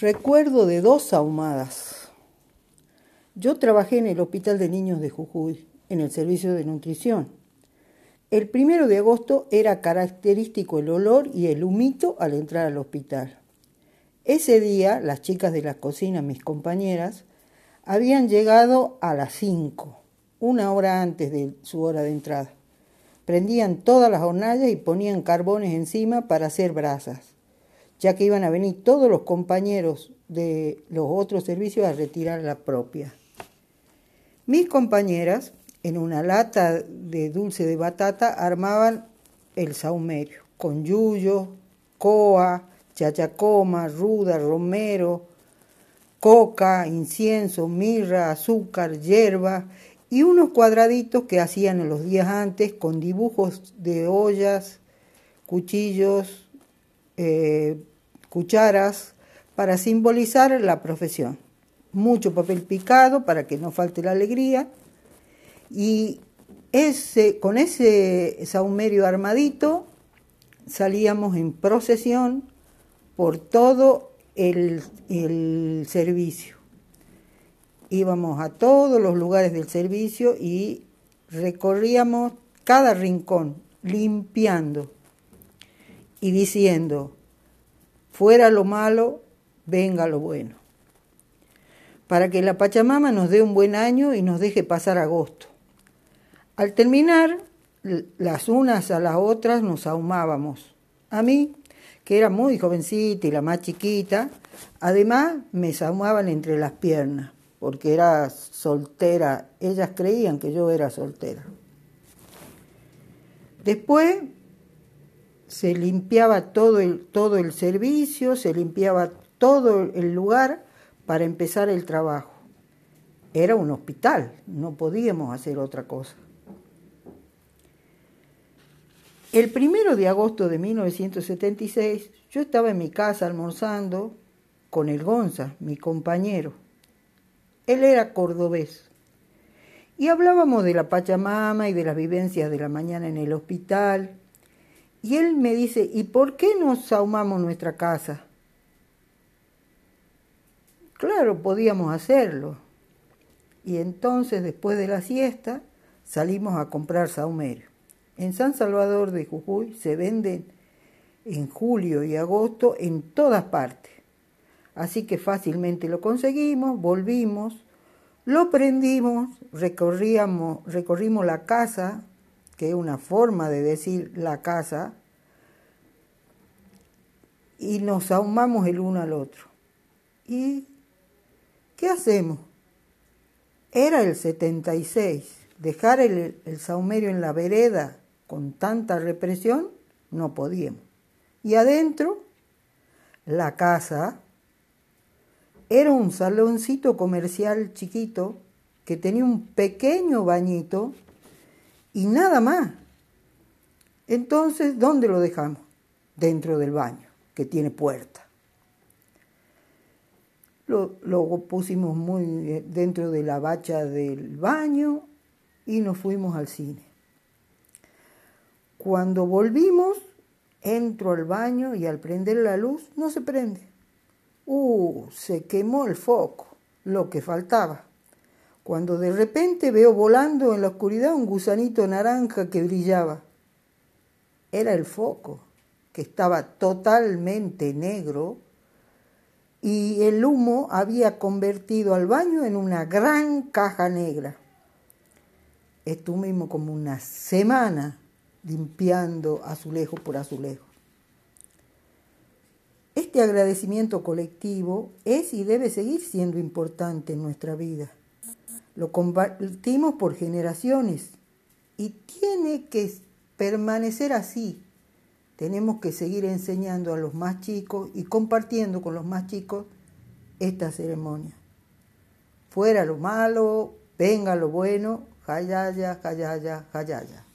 Recuerdo de dos ahumadas. Yo trabajé en el Hospital de Niños de Jujuy, en el servicio de nutrición. El primero de agosto era característico el olor y el humito al entrar al hospital. Ese día, las chicas de la cocina, mis compañeras, habían llegado a las cinco, una hora antes de su hora de entrada. Prendían todas las hornallas y ponían carbones encima para hacer brasas ya que iban a venir todos los compañeros de los otros servicios a retirar la propia. Mis compañeras, en una lata de dulce de batata, armaban el saumerio, con yuyo, coa, chachacoma, ruda, romero, coca, incienso, mirra, azúcar, hierba y unos cuadraditos que hacían los días antes con dibujos de ollas, cuchillos, eh, cucharas para simbolizar la profesión. Mucho papel picado para que no falte la alegría. Y ese, con ese saumerio armadito salíamos en procesión por todo el, el servicio. Íbamos a todos los lugares del servicio y recorríamos cada rincón, limpiando y diciendo, fuera lo malo, venga lo bueno. Para que la Pachamama nos dé un buen año y nos deje pasar agosto. Al terminar, las unas a las otras nos ahumábamos. A mí, que era muy jovencita y la más chiquita, además me ahumaban entre las piernas, porque era soltera. Ellas creían que yo era soltera. Después se limpiaba todo el, todo el servicio, se limpiaba todo el lugar para empezar el trabajo. Era un hospital, no podíamos hacer otra cosa. El primero de agosto de 1976 yo estaba en mi casa almorzando con el Gonza, mi compañero. Él era cordobés. Y hablábamos de la Pachamama y de las vivencias de la mañana en el hospital y él me dice, ¿y por qué no sahumamos nuestra casa? Claro, podíamos hacerlo. Y entonces, después de la siesta, salimos a comprar sahumerio. En San Salvador de Jujuy se venden en julio y agosto en todas partes. Así que fácilmente lo conseguimos, volvimos, lo prendimos, recorríamos, recorrimos la casa que es una forma de decir la casa, y nos ahumamos el uno al otro. ¿Y qué hacemos? Era el 76. Dejar el, el en la vereda con tanta represión, no podíamos. Y adentro, la casa era un saloncito comercial chiquito que tenía un pequeño bañito y nada más. Entonces, ¿dónde lo dejamos? Dentro del baño, que tiene puerta. Lo, pusimos muy eh, dentro de la bacha del baño y nos fuimos al cine. Cuando volvimos, entro al baño y al prender la luz no se prende. Uh, se quemó el foco, lo que faltaba cuando de repente veo volando en la oscuridad un gusanito naranja que brillaba. Era el foco, que estaba totalmente negro y el humo había convertido al baño en una gran caja negra. Estuvimos como una semana limpiando azulejo por azulejo. Este agradecimiento colectivo es y debe seguir siendo importante en nuestra vida lo compartimos por generaciones y tiene que permanecer así. Tenemos que seguir enseñando a los más chicos y compartiendo con los más chicos esta ceremonia. Fuera lo malo, venga lo bueno, jayaya, jayaya, jayaya.